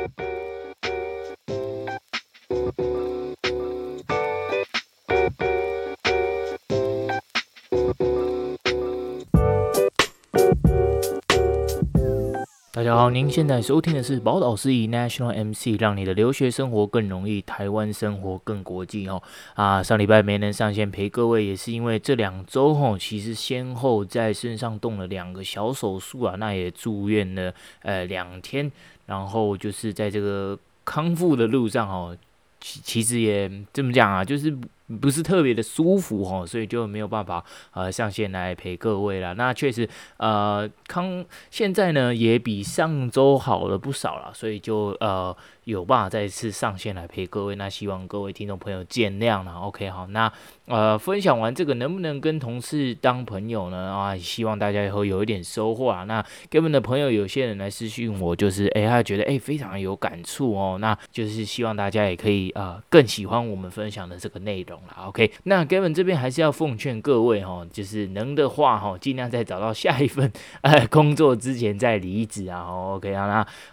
thank you 家好，您现在收听的是宝岛司仪 National MC，让你的留学生活更容易，台湾生活更国际哦。啊，上礼拜没能上线陪各位，也是因为这两周吼，其实先后在身上动了两个小手术啊，那也住院了呃两天，然后就是在这个康复的路上哦，其其实也这么讲啊，就是。不是特别的舒服哈，所以就没有办法呃上线来陪各位了。那确实呃康现在呢也比上周好了不少了，所以就呃有办法再次上线来陪各位。那希望各位听众朋友见谅了。OK 好，那呃分享完这个能不能跟同事当朋友呢？啊，希望大家以后有一点收获啊。那给我们的朋友有些人来私讯我，就是哎他觉得哎非常有感触哦。那就是希望大家也可以啊、呃、更喜欢我们分享的这个内容。OK，那 Gavin 这边还是要奉劝各位哈，就是能的话哈，尽量在找到下一份呃工作之前再离职啊。OK 啊，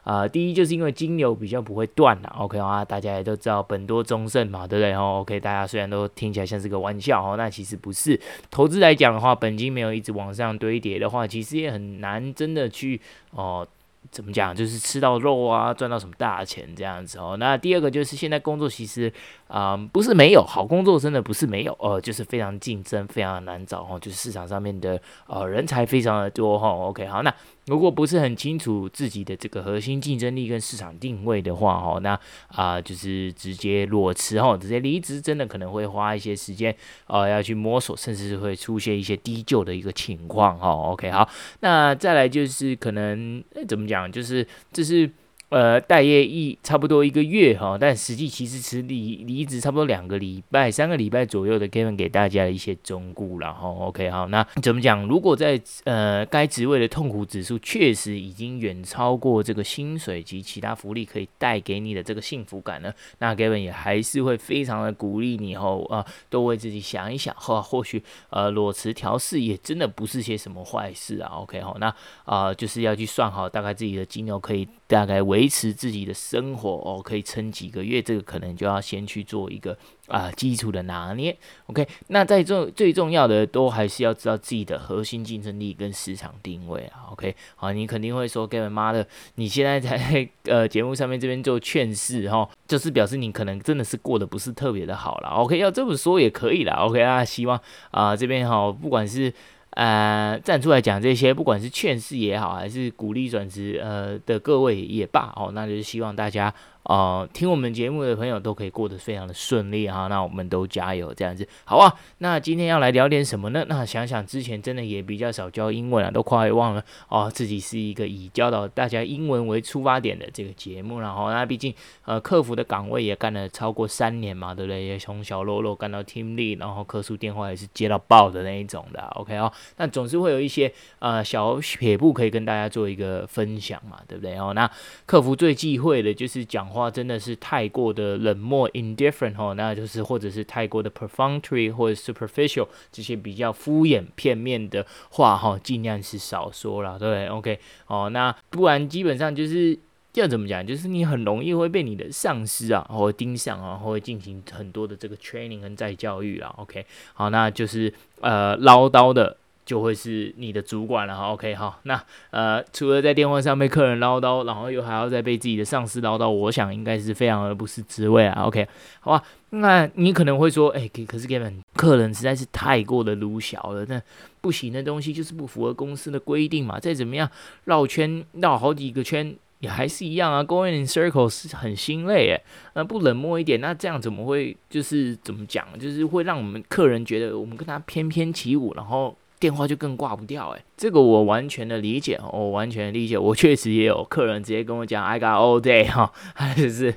那啊、第一就是因为金牛比较不会断了。OK 啊，大家也都知道本多终胜嘛，对不对？哦，OK，大家虽然都听起来像是个玩笑哦，那其实不是。投资来讲的话，本金没有一直往上堆叠的话，其实也很难真的去哦。怎么讲？就是吃到肉啊，赚到什么大钱这样子哦。那第二个就是现在工作其实啊、不是没有好工作，真的不是没有哦，就是非常竞争，非常难找哦。就是市场上面的呃人才非常的多哈、哦。OK，好，那。如果不是很清楚自己的这个核心竞争力跟市场定位的话，哦，那啊、就是直接裸辞哈，直接离职，真的可能会花一些时间，呃，要去摸索，甚至是会出现一些低就的一个情况，哈。OK，好，那再来就是可能怎么讲，就是这是。呃，待业一差不多一个月哈，但实际其实是离离职差不多两个礼拜、三个礼拜左右的 Kevin 给大家的一些忠告了哈。OK，好，那怎么讲？如果在呃该职位的痛苦指数确实已经远超过这个薪水及其他福利可以带给你的这个幸福感呢，那 Kevin 也还是会非常的鼓励你后啊，多为自己想一想哈，或许呃裸辞调试也真的不是些什么坏事啊。OK，好，那啊、就是要去算好大概自己的金流可以大概为。维持自己的生活哦，可以撑几个月，这个可能就要先去做一个啊、基础的拿捏。OK，那在这最重要的都还是要知道自己的核心竞争力跟市场定位啊。OK，好，你肯定会说，Kevin 妈的，你现在在呃节目上面这边做劝世哈，就是表示你可能真的是过得不是特别的好了。OK，要这么说也可以啦。OK 啊，希望啊、这边哈，不管是。呃，站出来讲这些，不管是劝世也好，还是鼓励转职呃的各位也罢，哦，那就是希望大家。哦，听我们节目的朋友都可以过得非常的顺利哈，那我们都加油这样子，好啊。那今天要来聊点什么呢？那想想之前真的也比较少教英文啊，都快忘了哦，自己是一个以教导大家英文为出发点的这个节目，然后那毕竟呃客服的岗位也干了超过三年嘛，对不对？也从小喽啰干到 team lead，然后客诉电话也是接到爆的那一种的，OK 哦。那总是会有一些呃小撇步可以跟大家做一个分享嘛，对不对？哦，那客服最忌讳的就是讲。话话真的是太过的冷漠 （indifferent） 哈，那就是或者是太过的 perfunctory 或者 superficial 这些比较敷衍片面的话哈，尽量是少说了，对不对？OK，哦，那不然基本上就是要怎么讲，就是你很容易会被你的上司啊，或盯上啊，或会进行很多的这个 training 跟再教育了。OK，好，那就是呃唠叨的。就会是你的主管了哈，OK 好，那呃，除了在电话上被客人唠叨，然后又还要再被自己的上司唠叨，我想应该是非常的不是滋味啊，OK 好吧？那你可能会说，哎，可是 Kevin 客人实在是太过的鲁小了，那不行的东西就是不符合公司的规定嘛，再怎么样绕圈绕好几个圈也还是一样啊，Going in circles 很心累诶，那不冷漠一点，那这样怎么会就是怎么讲，就是会让我们客人觉得我们跟他翩翩起舞，然后。电话就更挂不掉诶，这个我完全的理解，我完全理解。我确实也有客人直接跟我讲，I got all day 哈，他就是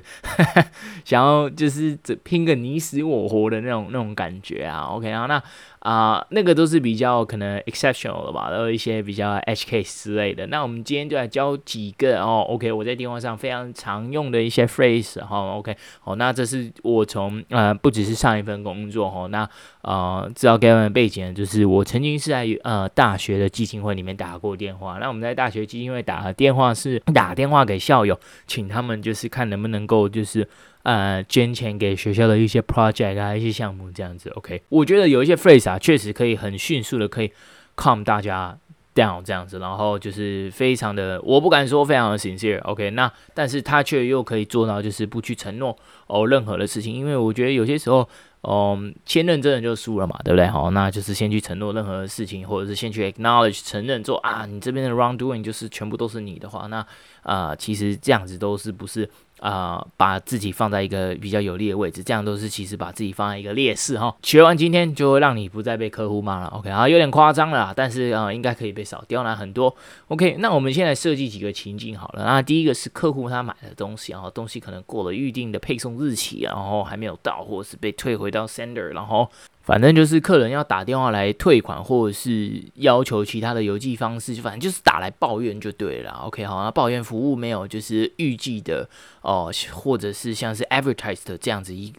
想要就是拼个你死我活的那种那种感觉啊。OK 啊，那。啊、那个都是比较可能 exceptional 的吧，然后一些比较 edge case 之类的。那我们今天就来教几个哦，OK，我在电话上非常常用的一些 phrase 哈、哦，OK，好、哦，那这是我从呃不只是上一份工作哈、哦，那呃知道 Gavin 的背景就是我曾经是在呃大学的基金会里面打过电话。那我们在大学基金会打的电话是打电话给校友，请他们就是看能不能够就是呃捐钱给学校的一些 project 啊一些项目这样子。OK，我觉得有一些 phrase 啊，确实可以很迅速的可以 calm 大家 down 这样子，然后就是非常的，我不敢说非常的 sincere。OK，那但是他却又可以做到就是不去承诺哦任何的事情，因为我觉得有些时候。嗯，先认真的就输了嘛，对不对？好，那就是先去承诺任何的事情，或者是先去 acknowledge 承认做啊，你这边的 wrongdoing 就是全部都是你的话，那啊、其实这样子都是不是？啊、把自己放在一个比较有利的位置，这样都是其实把自己放在一个劣势哈。学完今天就会让你不再被客户骂了，OK 啊，有点夸张了，但是啊、应该可以被少刁难很多。OK，那我们现在设计几个情境好了。那第一个是客户他买的东西，然后东西可能过了预定的配送日期，然后还没有到，或是被退回到 sender，然后。反正就是客人要打电话来退款，或者是要求其他的邮寄方式，就反正就是打来抱怨就对了。OK，好，那抱怨服务没有就是预计的哦，或者是像是 advertised 这样子一。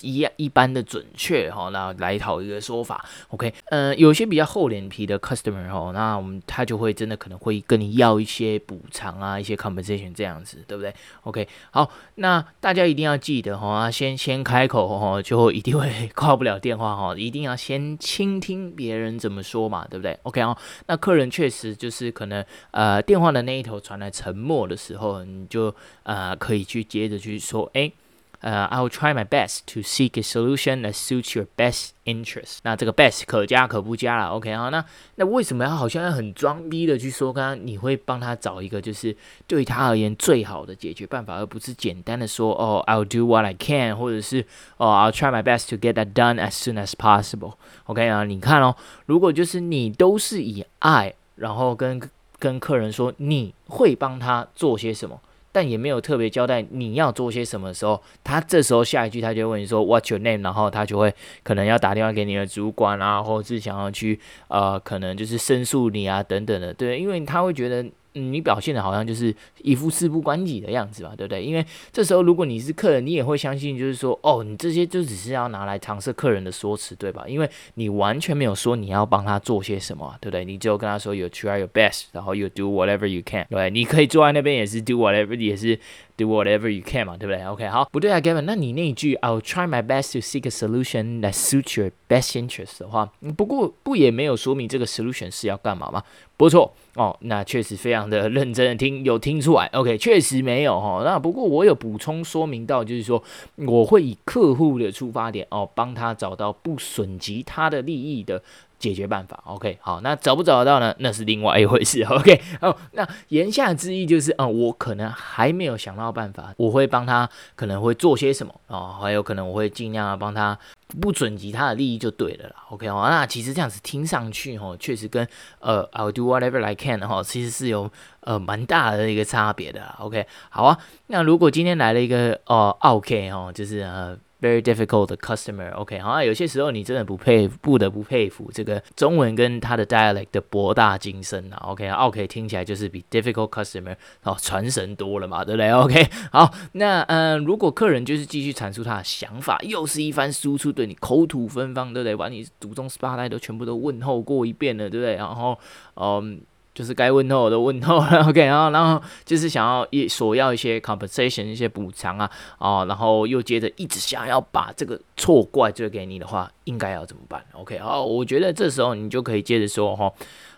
一一般的准确哈，那来讨一个说法，OK，呃，有些比较厚脸皮的 customer 哈，那我们他就会真的可能会跟你要一些补偿啊，一些 compensation 这样子，对不对？OK，好，那大家一定要记得哈，先先开口哈，就一定会 挂不了电话哈，一定要先倾听别人怎么说嘛，对不对？OK 哦，那客人确实就是可能呃电话的那一头传来沉默的时候，你就呃可以去接着去说，哎。呃、，I'll try my best to seek a solution that suits your best interest。那这个 best 可加可不加了，OK 啊？那那为什么要好像要很装逼的去说，刚刚你会帮他找一个就是对他而言最好的解决办法，而不是简单的说哦，I'll do what I can，或者是哦，I'll try my best to get that done as soon as possible。OK 啊？你看哦，如果就是你都是以爱，然后跟跟客人说你会帮他做些什么。但也没有特别交代你要做些什么时候，他这时候下一句他就问你说 What's your name？然后他就会可能要打电话给你的主管啊，或者是想要去呃，可能就是申诉你啊等等的，对，因为他会觉得。你表现的好像就是一副事不关己的样子吧，对不对？因为这时候如果你是客人，你也会相信，就是说，哦，你这些就只是要拿来搪塞客人的说辞，对吧？因为你完全没有说你要帮他做些什么，对不对？你只有跟他说 you try your best，然后 you do whatever you can，对，你可以坐在那边也是 do whatever，也是 do whatever you can 嘛，对不对？OK，好，不对啊，Gavin，那你那一句 I'll try my best to seek a solution that suits your best interests" 的话，不过不也没有说明这个 solution 是要干嘛吗？不错哦，那确实非常的认真的听，有听出来。OK，确实没有哈、那不过我有补充说明到，就是说我会以客户的出发点哦，帮他找到不损及他的利益的解决办法。OK，好，那找不找得到呢？那是另外一回事。OK，哦，那言下之意就是，嗯，我可能还没有想到办法，我会帮他可能会做些什么啊、哦，还有可能我会尽量帮他。不损及他的利益就对了啦，OK 哦，那其实这样子听上去哦，确实跟呃 I'll do whatever I can 哈，其实是有呃蛮大的一个差别的啦，OK 好啊，那如果今天来了一个哦 OK 哦，就是呃。Very difficult customer，OK，好像有些时候你真的不佩不得不佩服这个中文跟它的 dialect 的博大精深啊，OK，OK 听起来就是比 difficult customer 哦传神多了嘛，对不对？OK，好，那嗯、如果客人就是继续阐述他的想法，又是一番输出，对你口吐芬芳，对不对？把你祖宗十八代都全部都问候过一遍了，对不对？然后，嗯。就是该问候的问候了，OK，然后然后就是想要一索要一些 compensation 一些补偿啊，哦，然后又接着一直想要把这个错怪罪给你的话，应该要怎么办？OK，好，我觉得这时候你就可以接着说哈，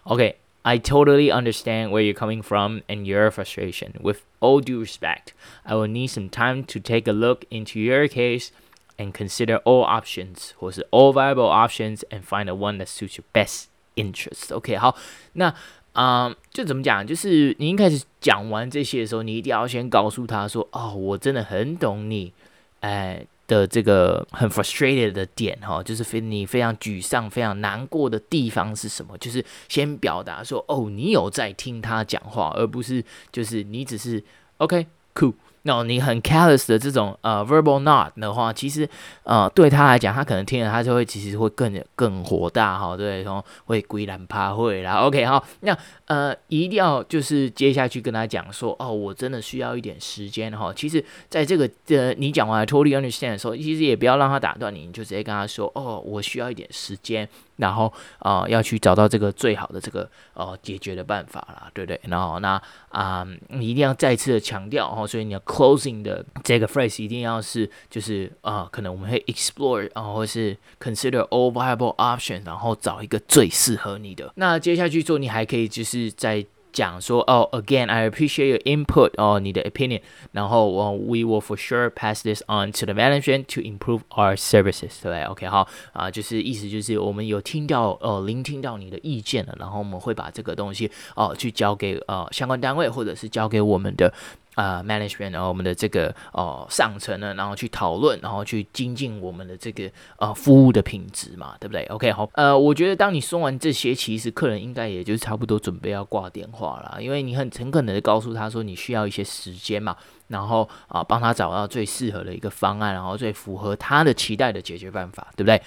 OK，I totally understand where you're coming from and your frustration. With all due respect, I will need some time to take a look into your case and consider all options 或是 all viable options and find the one that suits your best interest. OK，好，那。 啊、就怎么讲？就是你一开始讲完这些的时候，你一定要先告诉他说：“哦，我真的很懂你，哎的这个很 frustrated 的点哈，就是非你非常沮丧、非常难过的地方是什么？就是先表达说：哦，你有在听他讲话，而不是就是你只是 OK cool。”那你很 careless 的这种呃 verbal not 的话，其实呃对他来讲，他可能听了他就会其实会更更火大哈，对，然后会归然怕会啦。OK 好，那呃一定要就是接下去跟他讲说，哦，我真的需要一点时间哈。其实在这个呃你讲完 totally understand 的时候，其实也不要让他打断你，你就直接跟他说，哦，我需要一点时间。然后啊、呃，要去找到这个最好的这个呃解决的办法啦，对不对？然后那啊、你一定要再次的强调哦，所以你要 closing 的这个 phrase 一定要是就是啊、呃，可能我们会 explore 然、呃，或是 consider all viable options，然后找一个最适合你的。那接下去做，你还可以就是在。讲说哦，again, I appreciate your input 哦，你的 opinion，然后我、哦、we will for sure pass this on to the management to improve our services，对，OK，好啊，就是意思就是我们有听到呃聆听到你的意见了，然后我们会把这个东西哦去交给呃相关单位或者是交给我们的。 啊、uh，management，然后我们的这个哦、呃、上层呢，然后去讨论，然后去精进我们的这个呃服务的品质嘛，对不对？OK，好，呃，我觉得当你说完这些，其实客人应该也就差不多准备要挂电话了，因为你很诚恳的告诉他说你需要一些时间嘛，然后啊帮他找到最适合的一个方案，然后最符合他的期待的解决办法，对不对？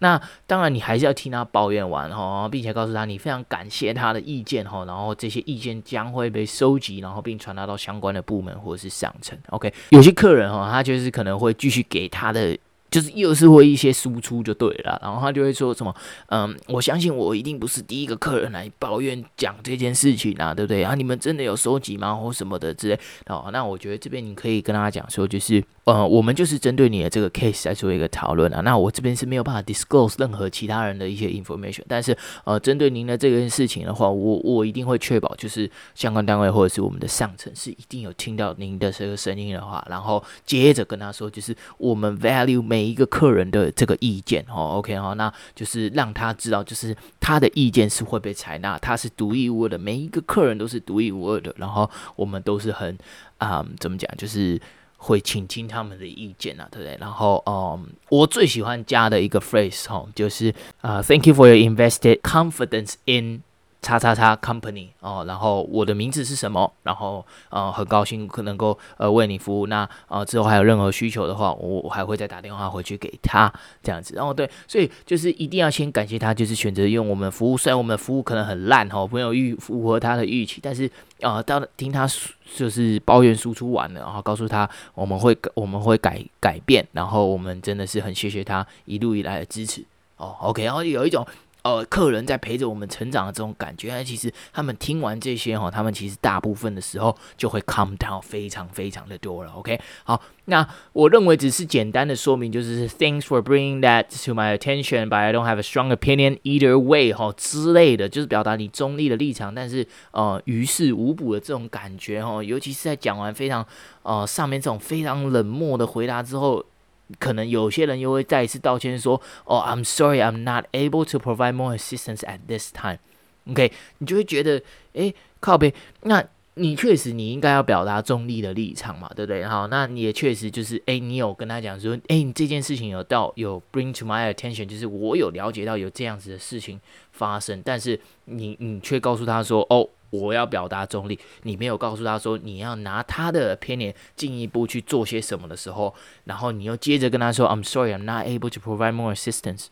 那当然，你还是要听他抱怨完哈，并且告诉他你非常感谢他的意见哈，然后这些意见将会被收集，然后并传达到相关的部门或者是上层。OK，有些客人哈，他就是可能会继续给他的。就是又是会一些输出就对了，然后他就会说什么，嗯，我相信我一定不是第一个客人来抱怨讲这件事情啊，对不对？啊，你们真的有收集吗？或什么的之类。哦，那我觉得这边你可以跟他讲说，就是，呃，我们就是针对你的这个 case 来做一个讨论啊。那我这边是没有办法 disclose 任何其他人的一些 information，但是，呃，针对您的这件事情的话，我我一定会确保，就是相关单位或者是我们的上层是一定有听到您的这个声音的话，然后接着跟他说，就是我们 value 每一个客人的这个意见哦，OK 哈，那就是让他知道，就是他的意见是会被采纳，他是独一无二的，每一个客人都是独一无二的，然后我们都是很啊、嗯，怎么讲，就是会倾听他们的意见啊，对不对？然后嗯，我最喜欢加的一个 phrase 哦，就是啊、呃、，Thank you for your invested confidence in。叉叉叉 company 哦，然后我的名字是什么？然后呃，很高兴可能够呃为你服务。那呃之后还有任何需求的话，我我还会再打电话回去给他这样子。然后对，所以就是一定要先感谢他，就是选择用我们服务。虽然我们的服务可能很烂哈，没有预符合他的预期，但是呃，当听他就是抱怨输出完了，然后告诉他我们会我们会改改变，然后我们真的是很谢谢他一路以来的支持哦。OK，然后有一种。呃，客人在陪着我们成长的这种感觉，那其实他们听完这些哈，他们其实大部分的时候就会 calm down 非常非常的多了。OK，好，那我认为只是简单的说明，就是 Thanks for bringing that to my attention，but I don't have a strong opinion either way 哈之类的，就是表达你中立的立场，但是呃于事无补的这种感觉哈，尤其是在讲完非常呃上面这种非常冷漠的回答之后。可能有些人又会再一次道歉说：“哦、，I'm sorry, I'm not able to provide more assistance at this time。” OK，你就会觉得，诶，靠边，那你确实你应该要表达中立的立场嘛，对不对？好，那你也确实就是，诶，你有跟他讲说，诶，你这件事情有到有 bring to my attention，就是我有了解到有这样子的事情发生，但是你你却告诉他说，哦。我要表达中立，你没有告诉他说你要拿他的 opinion 进一步去做些什么的时候，然后你又接着跟他说 I'm sorry, I'm not able to provide more assistance，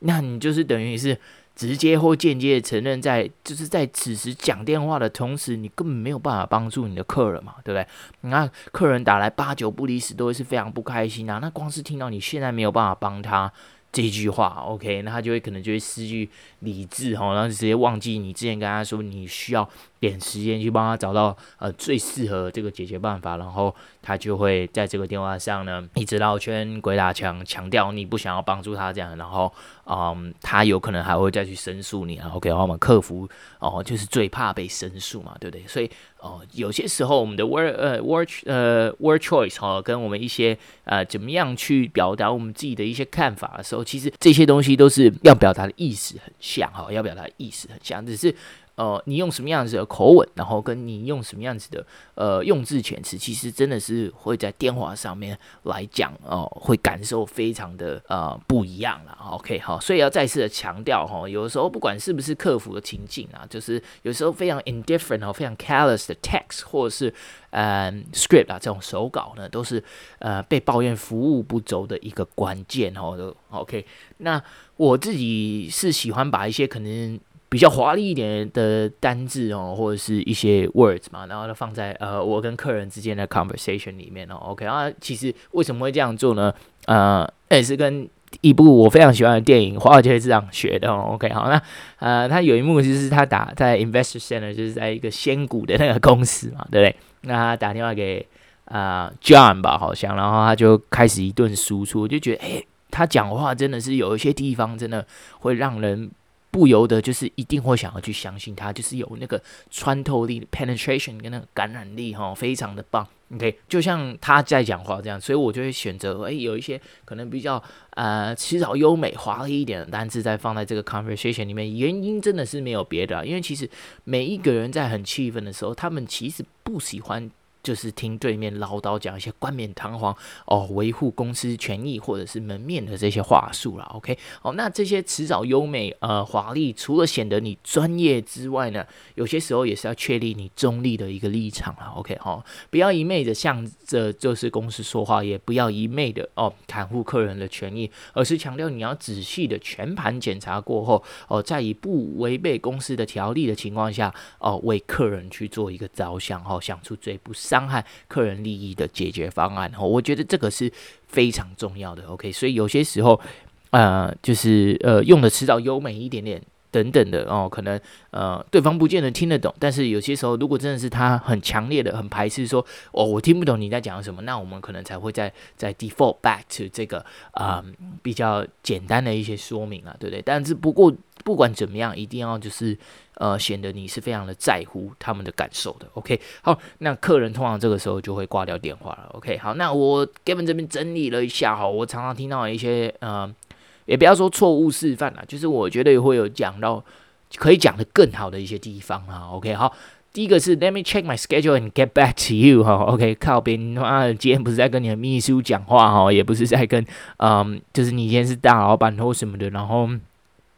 那你就是等于是直接或间接的承认在，就是在此时讲电话的同时，你根本没有办法帮助你的客人嘛，对不对？那客人打来八九不离十，都会是非常不开心啊。那光是听到你现在没有办法帮他。这句话，OK，那他就会可能就会失去理智哈，然后直接忘记你之前跟他说你需要点时间去帮他找到呃最适合这个解决办法，然后他就会在这个电话上呢一直绕圈鬼打墙，强调你不想要帮助他这样，然后嗯，他有可能还会再去申诉你啊，OK，然后我们客服哦就是最怕被申诉嘛，对不对？所以。哦，有些时候我们的 word 呃 word 呃 word choice 哈、哦，跟我们一些呃怎么样去表达我们自己的一些看法的时候，其实这些东西都是要表达的意思很像哈、哦，要表达的意思很像，只是呃，你用什么样子的口吻，然后跟你用什么样子的呃用字遣词，其实真的是会在电话上面来讲哦、会感受非常的呃不一样了。OK，好，所以要再次的强调哈，有的时候不管是不是客服的情境啊，就是有时候非常 indifferent 哦，非常 careless 的 text 或者是呃 script 啊这种手稿呢，都是呃被抱怨服务不周的一个关键哦。OK，那我自己是喜欢把一些可能。比较华丽一点的单字哦，或者是一些 words 嘛，然后呢放在呃我跟客人之间的 conversation 里面哦。OK 啊，其实为什么会这样做呢？呃，也是跟一部我非常喜欢的电影《华尔街之狼》学的哦。OK 好，那呃他有一幕就是他打在 Investor Center，就是在一个仙股的那个公司嘛，对不对？那他打电话给啊、John 吧，好像，然后他就开始一顿输出，就觉得哎，他讲话真的是有一些地方真的会让人。不由得就是一定会想要去相信他，就是有那个穿透力 （penetration） 跟那个感染力，哈，非常的棒。OK，就像他在讲话这样，所以我就会选择，诶，有一些可能比较呃辞藻优美、华丽一点的单词，再放在这个 conversation 里面。原因真的是没有别的，因为其实每一个人在很气愤的时候，他们其实不喜欢。就是听对面唠叨讲一些冠冕堂皇哦，维护公司权益或者是门面的这些话术啦。OK，好，那这些辞藻优美呃华丽，除了显得你专业之外呢，有些时候也是要确立你中立的一个立场啦。OK，好，不要一昧的向这就是公司说话，也不要一昧的哦袒护客人的权益，而是强调你要仔细的全盘检查过后哦，在以不违背公司的条例的情况下哦，为客人去做一个着想哦，想出最不。伤害客人利益的解决方案，哦我觉得这个是非常重要的。OK，所以有些时候，呃，就是呃，用的辞藻优美一点点等等的哦，可能呃，对方不见得听得懂。但是有些时候，如果真的是他很强烈的、很排斥说，哦，我听不懂你在讲什么，那我们可能才会再再 default back to 这个啊、比较简单的一些说明啊，对不对？但是不过不管怎么样，一定要就是。呃，显得你是非常的在乎他们的感受的。OK，好，那客人通常这个时候就会挂掉电话了。OK，好，那我 Gavin 这边整理了一下哈，我常常听到一些呃，也不要说错误示范啦，就是我觉得会有讲到可以讲得更好的一些地方啊。OK，好，第一个是 Let me check my schedule and get back to you 哈。OK，靠边，妈的，今天不是在跟你的秘书讲话哈，也不是在跟嗯，就是你今天是大老板或什么的，然后。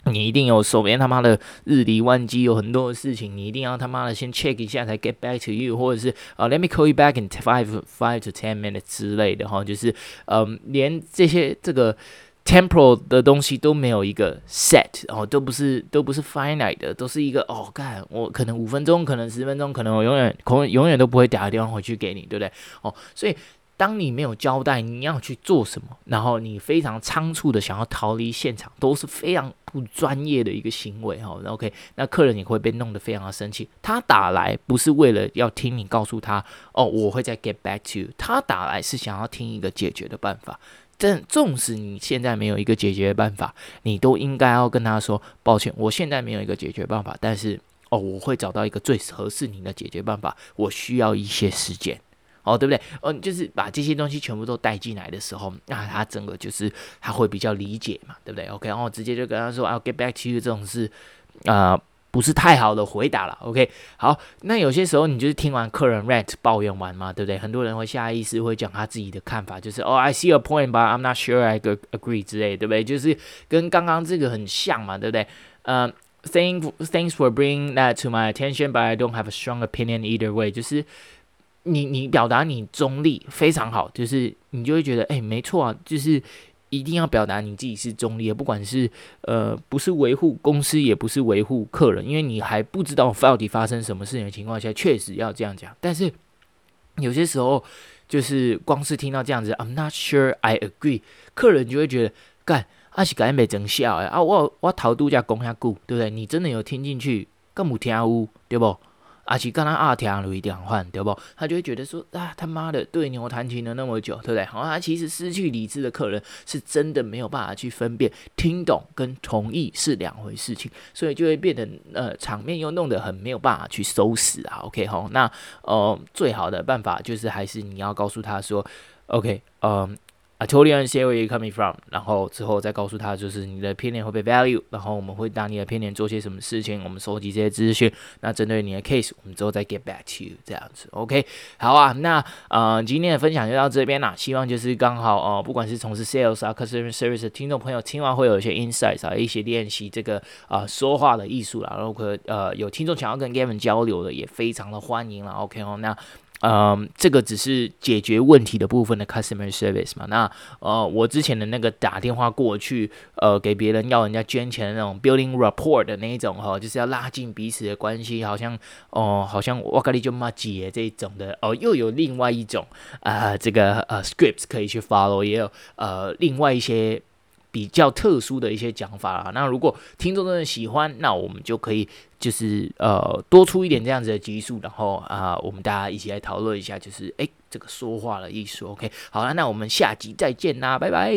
你一定有手边他妈的日理万机，有很多的事情，你一定要他妈的先 check 一下才 get back to you，或者是啊、let me call you back in five five to ten minutes 之类的哈，就是嗯，连这些这个 temporal 的东西都没有一个 set 哦，都不是都不是 finite 的，都是一个哦，干我可能五分钟，可能十分钟，可能我永远可永远都不会打个电话回去给你，对不对？哦，所以。当你没有交代你要去做什么，然后你非常仓促的想要逃离现场，都是非常不专业的一个行为哈。OK，那客人也会被弄得非常的生气。他打来不是为了要听你告诉他哦，我会再 get back to you。他打来是想要听一个解决的办法。但纵使你现在没有一个解决办法，你都应该要跟他说抱歉，我现在没有一个解决办法，但是哦，我会找到一个最合适你的解决办法。我需要一些时间。哦，对不对？嗯、哦，就是把这些东西全部都带进来的时候，那他整个就是他会比较理解嘛，对不对？OK，然后直接就跟他说，I'll get back to you，这种是啊、不是太好的回答了。OK，好，那有些时候你就是听完客人 rant 抱怨完嘛，对不对？很多人会下意识会讲他自己的看法，就是哦，I see a point，but I'm not sure I agree 之类，对不对？就是跟刚刚这个很像嘛，对不对？嗯、，Thanks, thanks for bringing that to my attention，but I don't have a strong opinion either way，就是。你你表达你中立非常好，就是你就会觉得哎、没错啊，就是一定要表达你自己是中立的，不管是呃不是维护公司，也不是维护客人，因为你还不知道到底发生什么事情的情况下，确实要这样讲。但是有些时候，就是光是听到这样子，I'm not sure I agree，客人就会觉得干阿是赶紧没整笑哎啊，我我头度假讲下句，对不对？你真的有听进去，更无听有，对不？阿奇刚刚二条路一点换，对不？他就会觉得说啊，他妈的对牛弹琴了那么久，对不对？好，他其实失去理智的客人是真的没有办法去分辨听懂跟同意是两回事情，所以就会变得呃场面又弄得很没有办法去收拾啊。OK 好，那呃最好的办法就是还是你要告诉他说，OK，嗯、I totally understand where you coming from，然后之后再告诉他，就是你的 opinion 会被 value，然后我们会当你的 opinion 做些什么事情，我们收集这些资讯，那针对你的 case，我们之后再 get back to you，这样子，OK，好啊，那呃今天的分享就到这边啦，希望就是刚好哦、不管是从事 sales 啊，customer service 的听众朋友听完会有一些 insights 啊，一些练习这个啊、说话的艺术啦，然后可呃有听众想要跟 Gavin 交流的，也非常的欢迎了，OK 哦，那。嗯，这个只是解决问题的部分的 customer service 嘛。那呃，我之前的那个打电话过去，呃，给别人要人家捐钱的那种 building rapport 的那一种哈、就是要拉近彼此的关系，好像哦、好像我跟你就麻吉这一种的哦，又有另外一种啊、这个呃 scripts 可以去 follow，也有呃另外一些。比较特殊的一些讲法啦，那如果听众真的喜欢，那我们就可以就是呃多出一点这样子的集数，然后啊、我们大家一起来讨论一下，就是诶这个说话的艺术，OK，好了，那我们下集再见啦，拜拜。